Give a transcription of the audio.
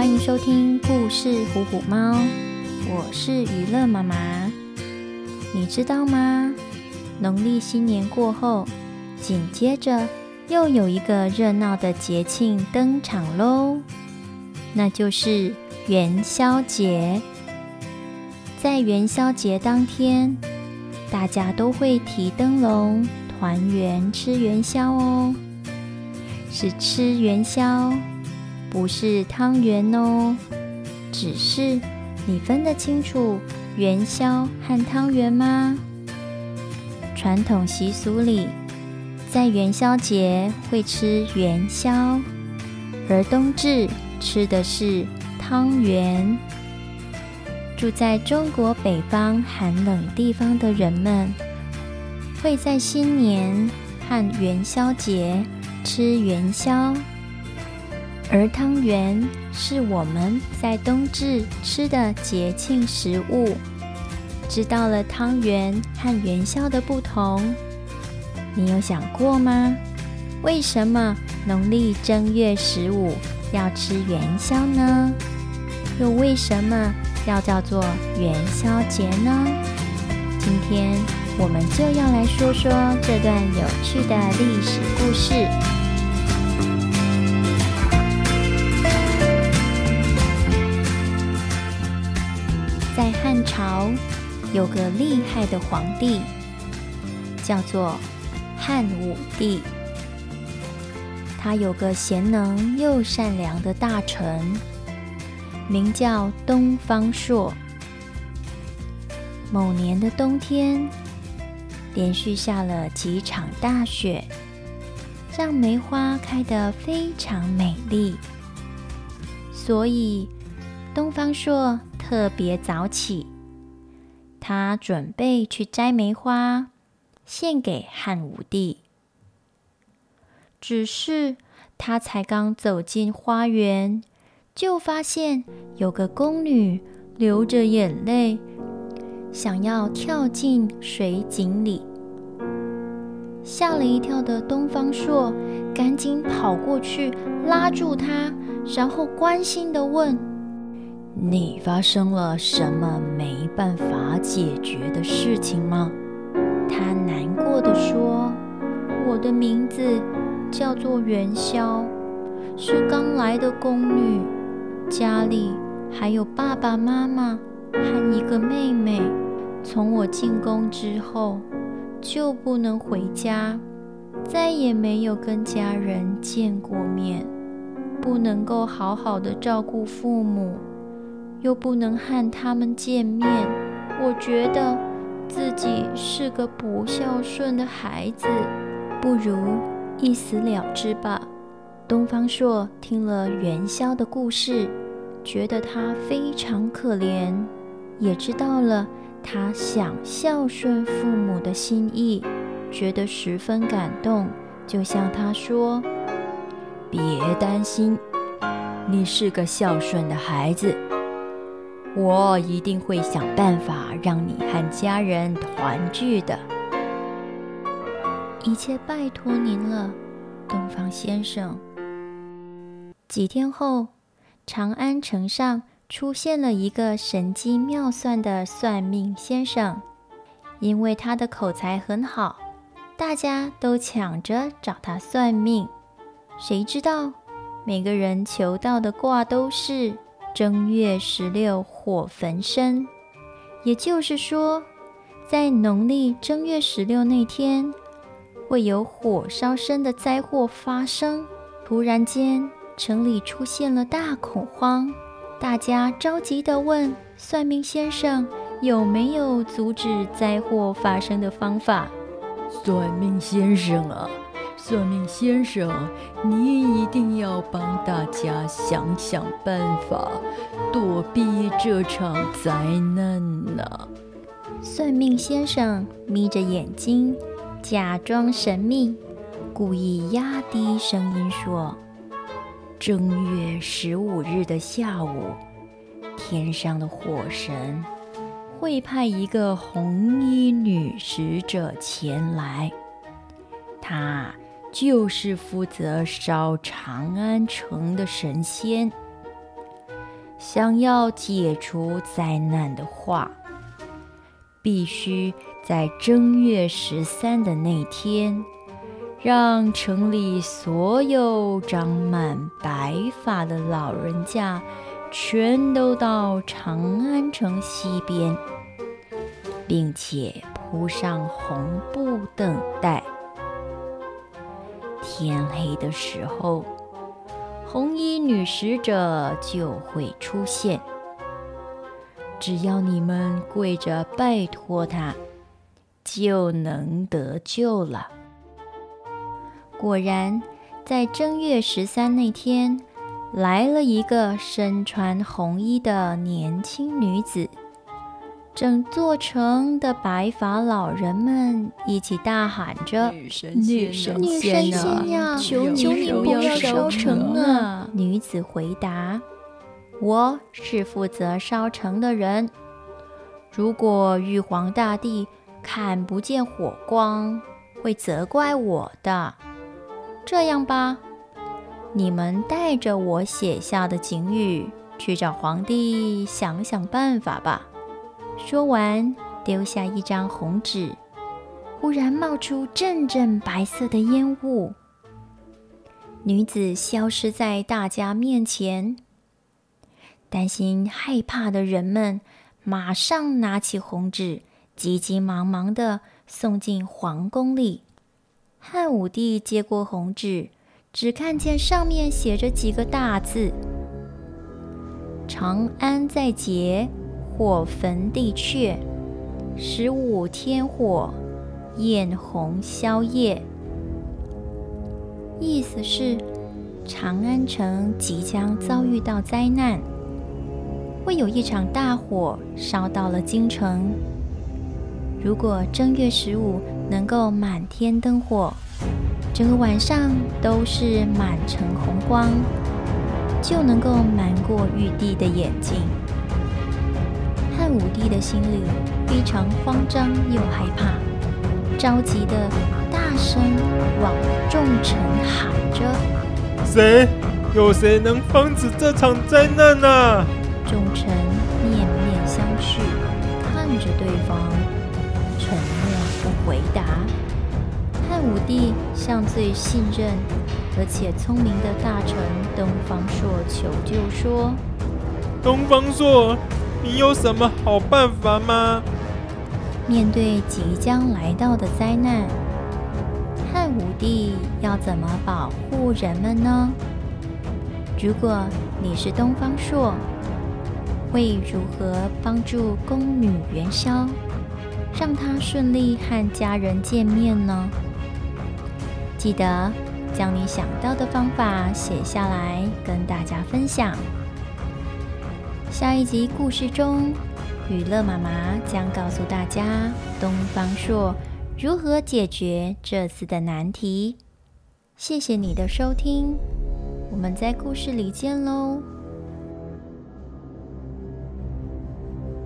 欢迎收听故事虎虎猫，我是娱乐妈妈。你知道吗？农历新年过后，紧接着又有一个热闹的节庆登场喽，那就是元宵节。在元宵节当天，大家都会提灯笼、团圆吃元宵哦，是吃元宵。不是汤圆哦，只是你分得清楚元宵和汤圆吗？传统习俗里，在元宵节会吃元宵，而冬至吃的是汤圆。住在中国北方寒冷地方的人们，会在新年和元宵节吃元宵。而汤圆是我们在冬至吃的节庆食物。知道了汤圆和元宵的不同，你有想过吗？为什么农历正月十五要吃元宵呢？又为什么要叫做元宵节呢？今天我们就要来说说这段有趣的历史故事。有个厉害的皇帝，叫做汉武帝。他有个贤能又善良的大臣，名叫东方朔。某年的冬天，连续下了几场大雪，让梅花开得非常美丽，所以东方朔。特别早起，他准备去摘梅花，献给汉武帝。只是他才刚走进花园，就发现有个宫女流着眼泪，想要跳进水井里。吓了一跳的东方朔赶紧跑过去拉住她，然后关心地问。你发生了什么没办法解决的事情吗？她难过地说：“我的名字叫做元宵，是刚来的宫女，家里还有爸爸妈妈和一个妹妹。从我进宫之后，就不能回家，再也没有跟家人见过面，不能够好好的照顾父母。”又不能和他们见面，我觉得自己是个不孝顺的孩子，不如一死了之吧。东方朔听了元宵的故事，觉得他非常可怜，也知道了他想孝顺父母的心意，觉得十分感动，就向他说：“别担心，你是个孝顺的孩子。”我一定会想办法让你和家人团聚的。一切拜托您了，东方先生。几天后，长安城上出现了一个神机妙算的算命先生，因为他的口才很好，大家都抢着找他算命。谁知道，每个人求到的卦都是。正月十六火焚身，也就是说，在农历正月十六那天，会有火烧身的灾祸发生。突然间，城里出现了大恐慌，大家着急地问算命先生有没有阻止灾祸发生的方法。算命先生啊！算命先生，你一定要帮大家想想办法，躲避这场灾难呢。算命先生眯着眼睛，假装神秘，故意压低声音说：“正月十五日的下午，天上的火神会派一个红衣女使者前来，她。”就是负责烧长安城的神仙，想要解除灾难的话，必须在正月十三的那天，让城里所有长满白发的老人家全都到长安城西边，并且铺上红布等待。天黑的时候，红衣女使者就会出现。只要你们跪着拜托她，就能得救了。果然，在正月十三那天，来了一个身穿红衣的年轻女子。整座城的白发老人们一起大喊着：“女神仙，女神仙呀，求求你不要烧城啊！”女子回答：“我是负责烧城的人。如果玉皇大帝看不见火光，会责怪我的。这样吧，你们带着我写下的警语去找皇帝，想想办法吧。”说完，丢下一张红纸，忽然冒出阵阵白色的烟雾。女子消失在大家面前。担心害怕的人们马上拿起红纸，急急忙忙地送进皇宫里。汉武帝接过红纸，只看见上面写着几个大字：“长安在劫。”火焚地阙，十五天火，焰红宵夜。意思是长安城即将遭遇到灾难，会有一场大火烧到了京城。如果正月十五能够满天灯火，整个晚上都是满城红光，就能够瞒过玉帝的眼睛。汉武帝的心里非常慌张又害怕，着急地大声往众臣喊着：“谁？有谁能防止这场灾难呢、啊？”众臣面面相觑，看着对方，沉默不回答。汉武帝向最信任而且聪明的大臣东方朔求救说：“东方朔。”你有什么好办法吗？面对即将来到的灾难，汉武帝要怎么保护人们呢？如果你是东方朔，会如何帮助宫女元宵，让她顺利和家人见面呢？记得将你想到的方法写下来，跟大家分享。下一集故事中，雨乐妈妈将告诉大家东方朔如何解决这次的难题。谢谢你的收听，我们在故事里见喽。